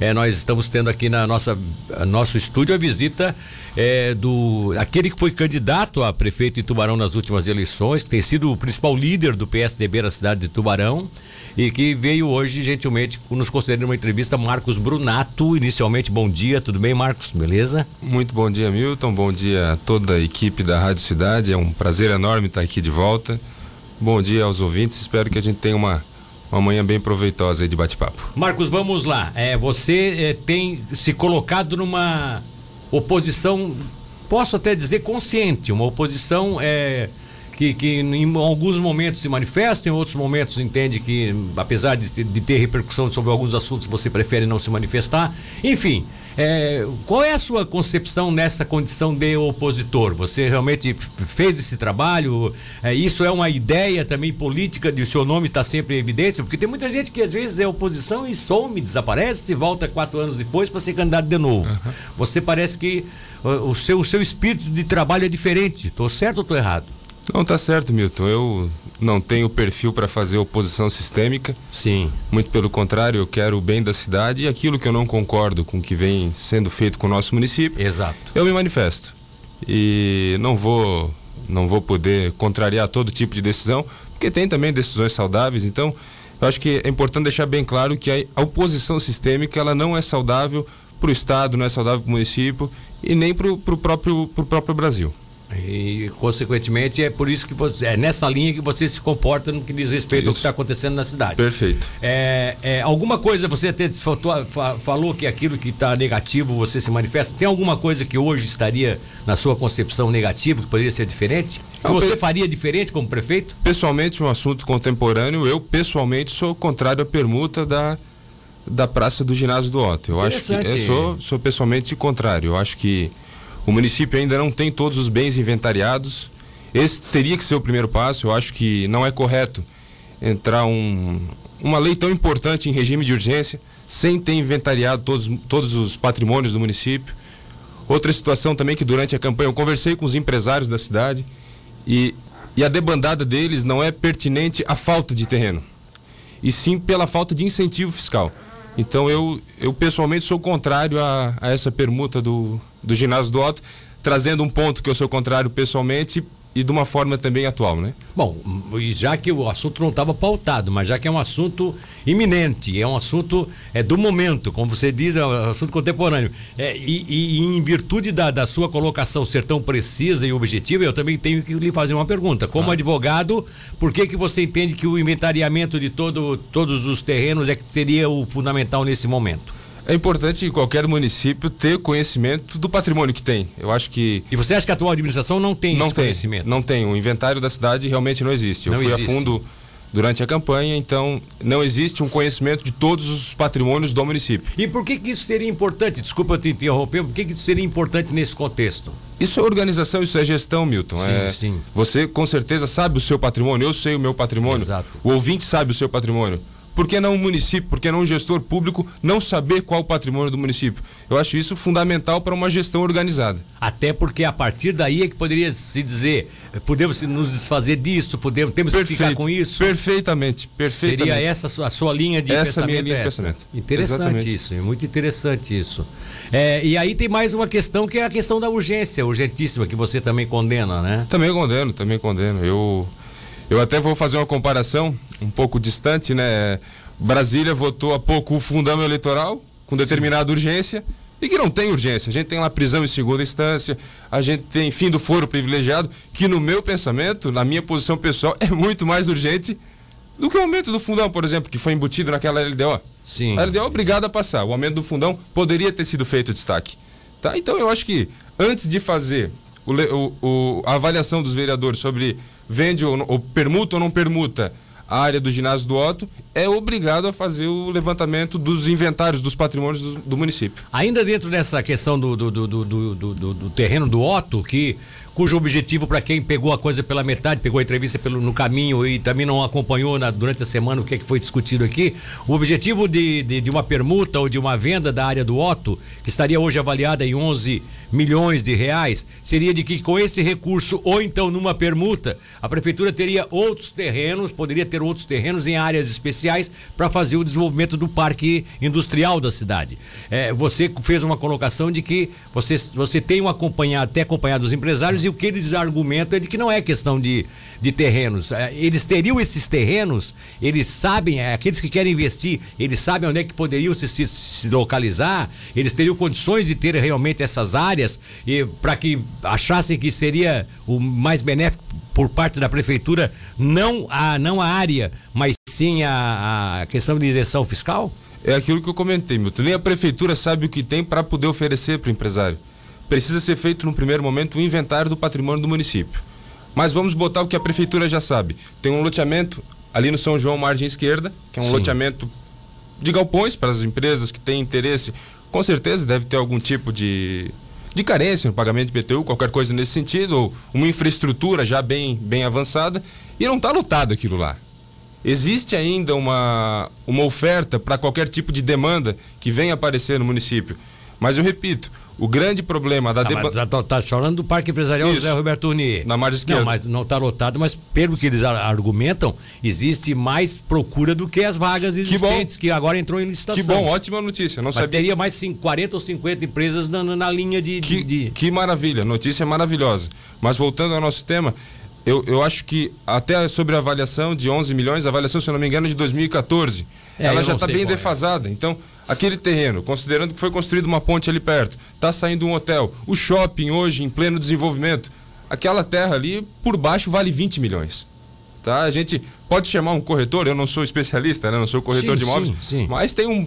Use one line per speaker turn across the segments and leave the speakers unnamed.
É, nós estamos tendo aqui na nossa nosso estúdio a visita é, do aquele que foi candidato a prefeito de Tubarão nas últimas eleições, que tem sido o principal líder do PSDB na cidade de Tubarão e que veio hoje gentilmente nos conceder uma entrevista, Marcos Brunato. Inicialmente, bom dia, tudo bem, Marcos? Beleza?
Muito bom dia, Milton. Bom dia a toda a equipe da Rádio Cidade. É um prazer enorme estar aqui de volta. Bom dia aos ouvintes. Espero que a gente tenha uma uma manhã bem proveitosa aí de bate-papo.
Marcos, vamos lá. É, você é, tem se colocado numa oposição, posso até dizer consciente, uma oposição é, que, que em alguns momentos se manifesta, em outros momentos entende que, apesar de, de ter repercussão sobre alguns assuntos, você prefere não se manifestar. Enfim, é, qual é a sua concepção nessa condição de opositor? Você realmente fez esse trabalho? É, isso é uma ideia também política de o seu nome estar sempre em evidência? Porque tem muita gente que às vezes é oposição e some, desaparece e volta quatro anos depois para ser candidato de novo. Uhum. Você parece que o seu, o seu espírito de trabalho é diferente. Estou certo ou estou errado?
Não, está certo, Milton. Eu não tenho perfil para fazer oposição sistêmica.
Sim.
Muito pelo contrário, eu quero o bem da cidade e aquilo que eu não concordo com o que vem sendo feito com o nosso município.
Exato.
Eu me manifesto. E não vou não vou poder contrariar todo tipo de decisão, porque tem também decisões saudáveis, então eu acho que é importante deixar bem claro que a oposição sistêmica ela não é saudável para o Estado, não é saudável para o município e nem para o próprio, próprio Brasil.
E, consequentemente, é por isso que você. É nessa linha que você se comporta no que diz respeito isso. ao que está acontecendo na cidade.
Perfeito.
É, é, alguma coisa, você até falou que aquilo que está negativo você se manifesta. Tem alguma coisa que hoje estaria na sua concepção negativa, que poderia ser diferente? Que você pe... faria diferente como prefeito?
Pessoalmente, um assunto contemporâneo, eu pessoalmente sou contrário à permuta da, da praça do ginásio do Otto. Eu acho que. Eu sou, sou pessoalmente contrário. Eu acho que o município ainda não tem todos os bens inventariados. Esse teria que ser o primeiro passo. Eu acho que não é correto entrar um, uma lei tão importante em regime de urgência sem ter inventariado todos, todos os patrimônios do município. Outra situação também que durante a campanha eu conversei com os empresários da cidade e, e a debandada deles não é pertinente à falta de terreno, e sim pela falta de incentivo fiscal. Então eu, eu pessoalmente sou contrário a, a essa permuta do, do ginásio do Otto, trazendo um ponto que eu sou contrário pessoalmente e de uma forma também atual, né?
Bom, e já que o assunto não estava pautado, mas já que é um assunto iminente, é um assunto é do momento, como você diz, é um assunto contemporâneo. É, e, e, em virtude da, da sua colocação ser tão precisa e objetiva, eu também tenho que lhe fazer uma pergunta. Como ah. advogado, por que que você entende que o inventariamento de todo, todos os terrenos é que seria o fundamental nesse momento?
É importante qualquer município ter conhecimento do patrimônio que tem. Eu acho que.
E você acha que a atual administração não tem
não
esse
tem,
conhecimento?
Não tem. O inventário da cidade realmente não existe. Não Eu fui existe. a fundo durante a campanha, então não existe um conhecimento de todos os patrimônios do município.
E por que, que isso seria importante? Desculpa te interromper, por que, que isso seria importante nesse contexto?
Isso é organização, isso é gestão, Milton.
Sim,
é,
sim.
Você com certeza sabe o seu patrimônio, eu sei o meu patrimônio.
Exato.
O ouvinte sabe o seu patrimônio. Por que não um município, por que não um gestor público não saber qual o patrimônio do município? Eu acho isso fundamental para uma gestão organizada.
Até porque a partir daí é que poderia se dizer, podemos nos desfazer disso, podemos, temos Perfeito, que ficar com isso.
Perfeitamente, perfeitamente.
Seria essa a sua linha de
essa
pensamento?
Minha linha de pensamento.
Interessante Exatamente. isso, é muito interessante isso. É, e aí tem mais uma questão que é a questão da urgência, urgentíssima, que você também condena, né?
Também condeno, também condeno. Eu eu até vou fazer uma comparação um pouco distante, né? Brasília votou há pouco o fundão eleitoral com determinada Sim. urgência e que não tem urgência. A gente tem lá prisão em segunda instância, a gente tem fim do foro privilegiado, que no meu pensamento, na minha posição pessoal, é muito mais urgente do que o aumento do fundão, por exemplo, que foi embutido naquela LDO.
Sim.
A LDO é obrigada a passar. O aumento do fundão poderia ter sido feito destaque. Tá? Então eu acho que antes de fazer o, o, o, a avaliação dos vereadores sobre vende ou, ou permuta ou não permuta a área do ginásio do Otto, é obrigado a fazer o levantamento dos inventários dos patrimônios do, do município.
Ainda dentro dessa questão do, do, do, terreno do Otto, que cujo objetivo, para quem pegou a coisa pela metade, pegou a entrevista pelo, no caminho e também não acompanhou na, durante a semana o que, é que foi discutido aqui, o objetivo de, de, de, uma permuta ou de uma venda da área do Otto, que estaria hoje avaliada em 11 milhões de reais, seria de que com esse recurso, ou então numa permuta, a prefeitura teria outros terrenos, poderia ter outros terrenos em áreas especiais para fazer o desenvolvimento do parque industrial da cidade. É, você fez uma colocação de que você, você tem um acompanhado, até acompanhado os empresários, e o que eles argumentam é de que não é questão de, de terrenos. É, eles teriam esses terrenos, eles sabem, é, aqueles que querem investir, eles sabem onde é que poderiam se, se, se localizar, eles teriam condições de ter realmente essas áreas para que achassem que seria o mais benéfico por parte da prefeitura, não a, não a área, mas sim a, a questão de isenção fiscal?
É aquilo que eu comentei, Milton. Nem a prefeitura sabe o que tem para poder oferecer para o empresário. Precisa ser feito, no primeiro momento, um inventário do patrimônio do município. Mas vamos botar o que a prefeitura já sabe. Tem um loteamento ali no São João, margem esquerda, que é um Sim. loteamento de galpões para as empresas que têm interesse. Com certeza deve ter algum tipo de de carência no pagamento de PTU, qualquer coisa nesse sentido, ou uma infraestrutura já bem, bem avançada, e não está lotado aquilo lá. Existe ainda uma, uma oferta para qualquer tipo de demanda que venha aparecer no município. Mas eu repito, o grande problema da
ah, Tá, tá falando do Parque Empresarial Isso, José Roberto Unier.
Na margem esquerda.
Não, mas não está lotado, mas pelo que eles argumentam, existe mais procura do que as vagas existentes, que, que agora entrou em licitação.
Que bom, ótima notícia. Não
mas
sabia.
teria mais 40 ou 50 empresas na, na linha de
que,
de, de...
que maravilha, notícia maravilhosa. Mas voltando ao nosso tema, eu, eu acho que até sobre a avaliação de 11 milhões, a avaliação, se eu não me engano, é de 2014, é, ela já está bem é. defasada. É. Então, aquele terreno, considerando que foi construída uma ponte ali perto, está saindo um hotel, o shopping hoje em pleno desenvolvimento, aquela terra ali por baixo vale 20 milhões. Tá? A gente pode chamar um corretor, eu não sou especialista, né? não sou corretor sim, de imóveis, sim, sim. mas tem um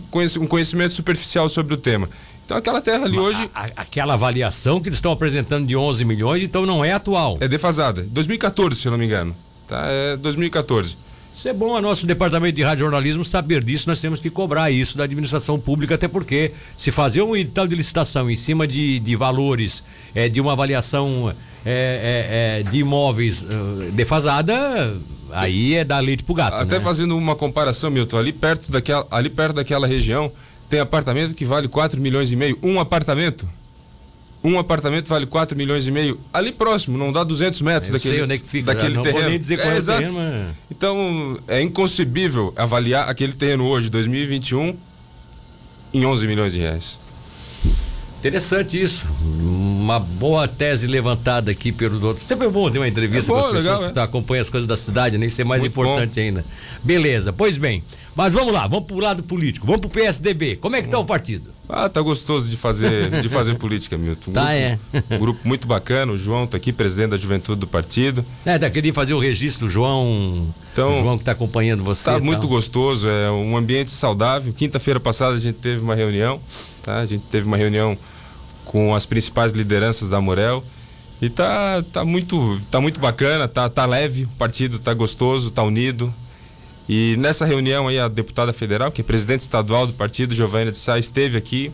conhecimento superficial sobre o tema. Então aquela terra ali hoje.
A, aquela avaliação que eles estão apresentando de 11 milhões, então não é atual.
É defasada. 2014, se eu não me engano. Tá? É 2014.
Isso é bom a nosso departamento de rádio jornalismo saber disso, nós temos que cobrar isso da administração pública, até porque se fazer um edital de licitação em cima de, de valores, é, de uma avaliação é, é, é, de imóveis uh, defasada, aí é dar leite pro gato.
Até
né?
fazendo uma comparação, Milton, ali perto daquela, ali perto daquela região tem apartamento que vale 4 milhões e meio, um apartamento. Um apartamento vale 4 milhões e meio ali próximo, não dá 200 metros daquele, sei onde é que fica, daquele não terreno. Vou nem dizer qual é, é exato. Terreno, Então é inconcebível avaliar aquele terreno hoje, 2021, em 11 milhões de reais.
Interessante isso. Uma boa tese levantada aqui pelo doutor. Sempre é bom ter uma entrevista é bom, com as pessoas legal, que é. Tá, acompanham as coisas da cidade, nem ser mais Muito importante bom. ainda. Beleza, pois bem. Mas vamos lá, vamos pro lado político. Vamos pro PSDB. Como é que tá o partido?
Ah, tá gostoso de fazer, de fazer política, Milton.
Tá, é.
Um grupo muito bacana. O João tá aqui, presidente da juventude do partido.
É, tá queria fazer o registro, João. Então, o João que tá acompanhando você.
Tá muito gostoso, é um ambiente saudável. Quinta-feira passada a gente teve uma reunião, tá? A gente teve uma reunião com as principais lideranças da Morel. E tá, tá, muito, tá muito bacana, tá, tá leve, o partido tá gostoso, tá unido. E nessa reunião aí a deputada federal, que é presidente estadual do partido, Giovanna de Sá, esteve aqui.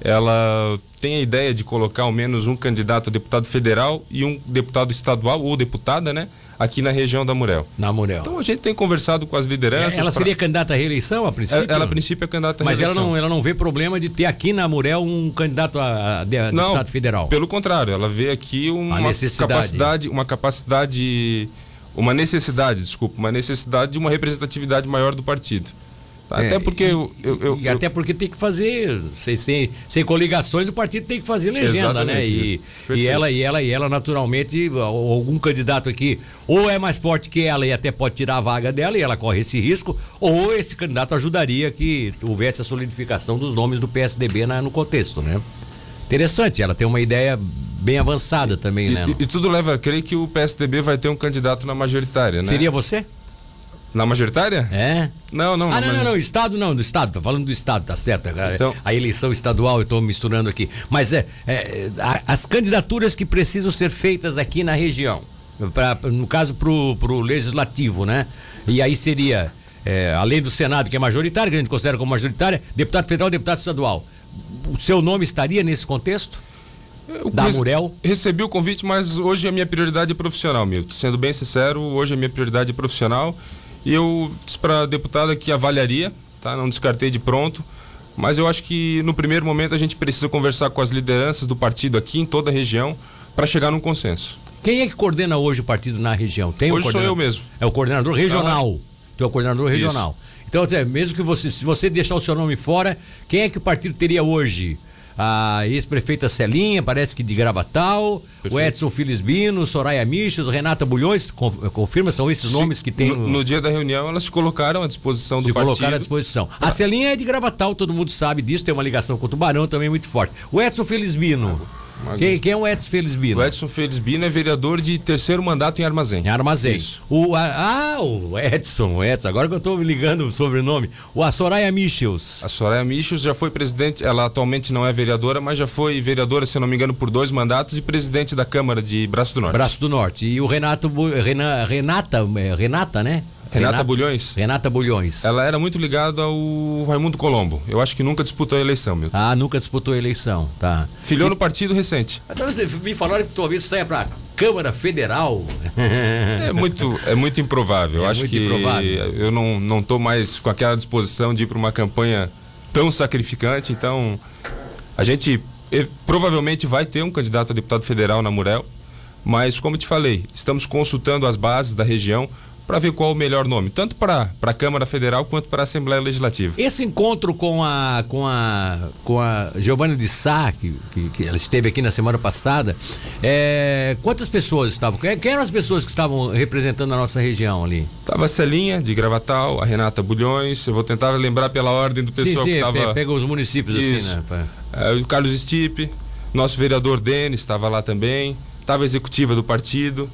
Ela tem a ideia de colocar ao menos um candidato a deputado federal e um deputado estadual ou deputada, né? aqui na região da Murel.
Na Murel.
Então a gente tem conversado com as lideranças.
Ela seria pra... candidata à reeleição a princípio?
Ela, ela a princípio é candidata
à Mas reeleição. Mas ela não, ela não vê problema de ter aqui na Murel um candidato a, a, a não, deputado federal?
Pelo contrário, ela vê aqui uma capacidade, uma capacidade, uma necessidade, desculpa, uma necessidade de uma representatividade maior do partido.
Tá? É, até porque eu, eu, eu, e até porque tem que fazer sem, sem, sem coligações o partido tem que fazer legenda, né? E, e ela e ela e ela naturalmente algum candidato aqui ou é mais forte que ela e até pode tirar a vaga dela e ela corre esse risco ou esse candidato ajudaria que houvesse a solidificação dos nomes do PSDB na, no contexto, né? Interessante, ela tem uma ideia bem avançada também,
e,
né?
E, e, tudo leva a crer que o PSDB vai ter um candidato na majoritária, né?
Seria você?
Na majoritária?
É.
Não, não.
Ah, não, não, não, Estado não, do Estado, tô falando do Estado, tá certo. Então... A eleição estadual eu tô misturando aqui. Mas é, é as candidaturas que precisam ser feitas aqui na região, pra, no caso pro, pro legislativo, né? E aí seria, é, além do Senado, que é majoritário, que a gente considera como majoritária, deputado federal deputado estadual. O seu nome estaria nesse contexto?
Eu da Murel? Recebi o convite, mas hoje a minha prioridade é profissional, Milton. Sendo bem sincero, hoje a minha prioridade é profissional. E eu disse para a deputada que avaliaria, tá? Não descartei de pronto. Mas eu acho que no primeiro momento a gente precisa conversar com as lideranças do partido aqui em toda a região para chegar num consenso.
Quem é que coordena hoje o partido na região?
Tem hoje um sou eu mesmo.
É o coordenador regional. Tu é o coordenador regional. Isso. Então, mesmo que você, se você deixar o seu nome fora, quem é que o partido teria hoje? A ex-prefeita Celinha, parece que de Gravatal, Perfeito. o Edson Filisbino, Soraya Michos, Renata Bulhões, confirma, são esses nomes que tem.
No, no, dia da reunião, elas se colocaram à disposição do
se
partido.
Se colocaram à disposição. A Celinha é de Gravatal, todo mundo sabe disso, tem uma ligação com o Tubarão também muito forte. O Edson Filisbino. Quem, quem, é o Edson Felisbino?
O Edson Felisbino é vereador de terceiro mandato em Armazém. Em
Armazém. Isso. O, a, ah, o Edson, o Edson. Agora que eu estou me ligando o sobrenome. O a Soraya Michels.
A Soraya Michels já foi presidente, ela atualmente não é vereadora, mas já foi vereadora, se não me engano, por dois mandatos e presidente da Câmara de Braço do Norte.
Braço do Norte. E o Renato, Renata, é, Renata, né?
Renata, Renata Bulhões?
Renata Bulhões.
Ela era muito ligada ao Raimundo Colombo. Eu acho que nunca disputou a eleição, Milton.
Ah, nunca disputou a eleição, tá.
Filhou e... no partido recente.
Me falaram que talvez saia para Câmara Federal.
É muito, é muito improvável. É acho que improvável. eu não, não tô mais com aquela disposição de ir para uma campanha tão sacrificante, então a gente provavelmente vai ter um candidato a deputado federal na Murel, mas como te falei, estamos consultando as bases da região para ver qual o melhor nome, tanto para a Câmara Federal quanto para a Assembleia Legislativa.
Esse encontro com a com a com a Giovanna de Sá, que, que, que, ela esteve aqui na semana passada, é, quantas pessoas estavam? Quem, quem, eram as pessoas que estavam representando a nossa região ali?
Tava a Celinha de Gravatal, a Renata Bulhões, eu vou tentar lembrar pela ordem do pessoal sim, sim, que estava.
Pega os municípios Isso. assim, né?
É, o Carlos Stipe, nosso vereador Denis estava lá também, estava a executiva do partido.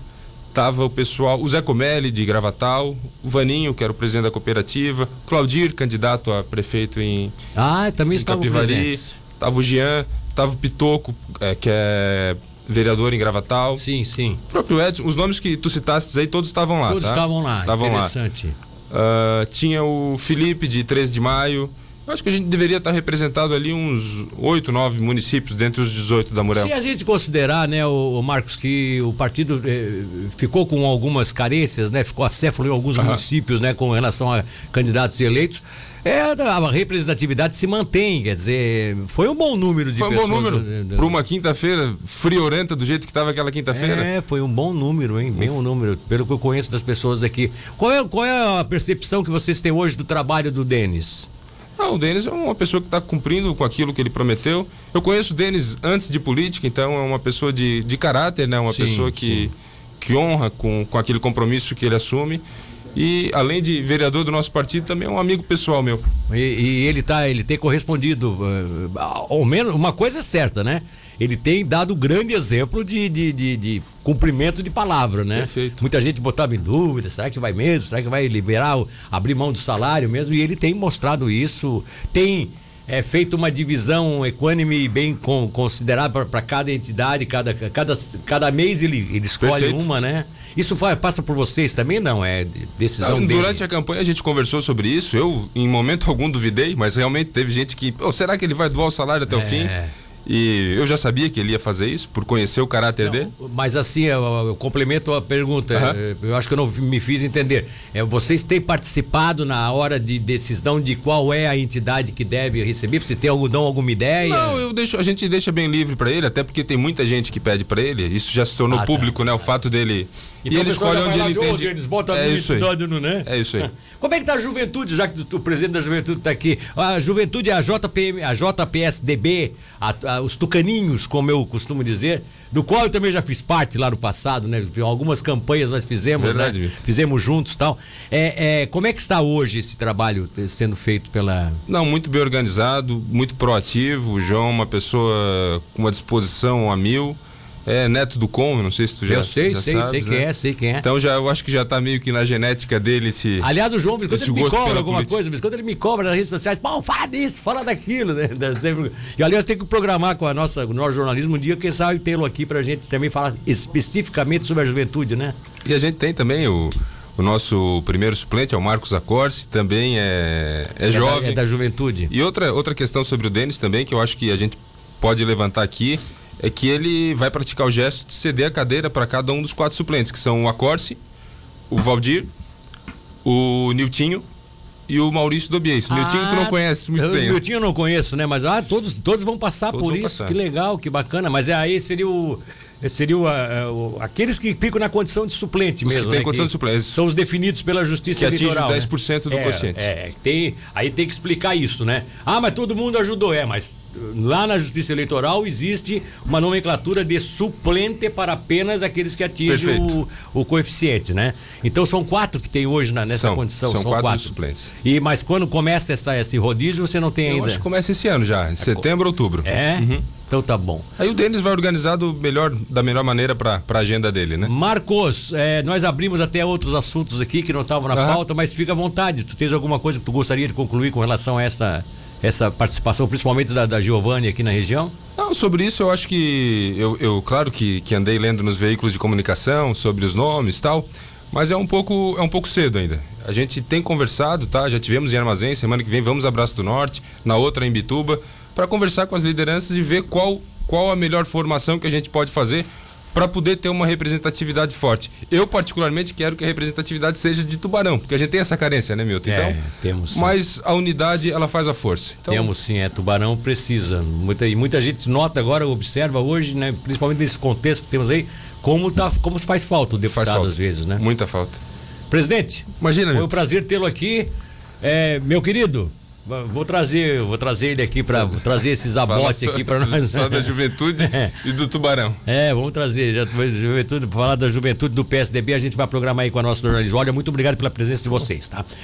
Tava o pessoal, o Zé Comelli de Gravatal, o Vaninho, que era o presidente da cooperativa, Claudir, candidato a prefeito em
Ah, também estava Capivari,
tava o Jean, tava o Pitoco, é, que é vereador em Gravatal.
Sim, sim.
O próprio Edson, os nomes que tu citaste aí, todos estavam lá,
Todos
tá?
estavam lá,
estavam
interessante.
Lá. Uh, tinha o Felipe de 13 de maio, acho que a gente deveria estar representado ali uns oito, nove municípios dentre os 18 da Murel.
Se a gente considerar, né, o, o Marcos, que o partido eh, ficou com algumas carências, né, ficou acéfalo em alguns uhum. municípios, né, com relação a candidatos eleitos, é, a representatividade se mantém, quer dizer, foi um bom número de
foi
pessoas.
Foi um bom número. Para uma quinta-feira friorenta do jeito que estava aquela quinta-feira.
É, foi um bom número, hein? Bem um número, pelo que eu conheço das pessoas aqui. Qual é, qual é a percepção que vocês têm hoje do trabalho do Denis?
Ah, o Denis é uma pessoa que está cumprindo com aquilo que ele prometeu. Eu conheço o Denis antes de política, então é uma pessoa de, de caráter, né? Uma sim, pessoa que, que honra com, com aquele compromisso que ele assume. E além de vereador do nosso partido, também é um amigo pessoal meu.
E, e ele tá, ele tem correspondido, uh, ao menos uma coisa é certa, né? Ele tem dado grande exemplo de, de, de, de, cumprimento de palavra, né?
Perfeito.
Muita gente botava em dúvida, será que vai mesmo? Será que vai liberar, abrir mão do salário mesmo? E ele tem mostrado isso, tem é, feito uma divisão equânime bem com, considerada para cada entidade, cada, cada, cada mês ele, ele escolhe Perfeito. uma, né? Isso vai, passa por vocês também, não? É decisão não,
Durante dele. a campanha a gente conversou sobre isso, eu em momento algum duvidei, mas realmente teve gente que, oh, será que ele vai doar o salário até é. o fim? E eu já sabia que ele ia fazer isso, por conhecer o caráter não, dele.
Mas assim, eu, eu complemento a pergunta. Uhum. Eu acho que eu não me fiz entender. É, vocês têm participado na hora de decisão de qual é a entidade que deve receber? Você tem algum, alguma ideia?
Não, eu deixo, a gente deixa bem livre para ele, até porque tem muita gente que pede para ele. Isso já se tornou ah, tá. público, tá. né? O fato dele.
Então, e ele escolhe onde ele entende. Eles botam
é isso aí.
No, né?
É isso aí.
Como é que tá a juventude, já que o presidente da juventude está aqui? A juventude é a JPM, a JPSDB, a, a, os tucaninhos, como eu costumo dizer, do qual eu também já fiz parte lá no passado, né? Algumas campanhas nós fizemos, né? Verdade. né? Fizemos juntos tal. É, é, como é que está hoje esse trabalho sendo feito pela.
Não, muito bem organizado, muito proativo. O João, uma pessoa com uma disposição a mil. É neto do Com, não sei se tu já
Eu sei,
já
sei,
sabes,
sei
né?
quem é, sei quem é.
Então já, eu acho que já está meio que na genética dele esse.
Aliás, o João, quando ele me cobra alguma política. coisa, quando ele me cobra nas redes sociais, pô, fala disso, fala daquilo, né? E aliás, tem que programar com a nossa, o nosso jornalismo um dia, quem sabe tê-lo aqui pra gente também falar especificamente sobre a juventude, né?
E a gente tem também o. O nosso primeiro suplente é o Marcos Acorce, também é, é, é jovem. Da,
é da juventude.
E outra, outra questão sobre o Denis também, que eu acho que a gente pode levantar aqui, é que ele vai praticar o gesto de ceder a cadeira para cada um dos quatro suplentes, que são o Acorce, o Valdir, o Niltinho e o Maurício Dobies. Ah, Miltinho tu não conhece muito bem.
O Miltinho eu não conheço, né? Mas ah, todos, todos vão passar todos por vão isso. Passar. Que legal, que bacana. Mas é, aí seria o. Seria o, o, aqueles que ficam na condição de suplente mesmo.
Né? condição
que
de suplente.
São os definidos pela justiça que eleitoral.
Que atinge 10% né? do
é,
quociente.
É, tem, aí tem que explicar isso, né? Ah, mas todo mundo ajudou. É, mas lá na justiça eleitoral existe uma nomenclatura de suplente para apenas aqueles que atingem o, o, coeficiente, né? Então são quatro que tem hoje na, nessa
são,
condição.
São, são quatro, quatro suplentes.
E, mas quando começa essa, esse rodízio, você não tem Eu ainda.
Acho que começa esse ano já, em setembro, outubro.
É? Uhum. Então tá bom.
Aí o Denis vai organizar do melhor, da melhor maneira para a agenda dele, né?
Marcos, é, nós abrimos até outros assuntos aqui que não estavam na pauta, mas fica à vontade. Tu tens alguma coisa que tu gostaria de concluir com relação a essa, essa participação, principalmente da, da Giovanni aqui na região?
Não, sobre isso eu acho que. Eu, eu claro que, que andei lendo nos veículos de comunicação sobre os nomes e tal. Mas é um pouco é um pouco cedo ainda. A gente tem conversado, tá? Já tivemos em Armazém, semana que vem vamos a Braço do Norte, na outra em Bituba, para conversar com as lideranças e ver qual qual a melhor formação que a gente pode fazer para poder ter uma representatividade forte. Eu, particularmente, quero que a representatividade seja de Tubarão, porque a gente tem essa carência, né, Milton? Então, é,
temos. Sim.
Mas a unidade, ela faz a força.
Então... Temos sim, é. Tubarão precisa. Muita, e muita gente nota agora, observa hoje, né, principalmente nesse contexto que temos aí, como, tá, como faz falta o deputado falta. às vezes, né?
Muita falta.
Presidente,
imagina,
foi um prazer tê-lo aqui. É, meu querido, Vou trazer, vou trazer ele aqui para trazer esses abotes aqui para nós.
Só da juventude é. e do tubarão.
É, vamos trazer já juventude, falar da juventude do PSDB, a gente vai programar aí com a nossa jornalista. Olha, muito obrigado pela presença de vocês, tá?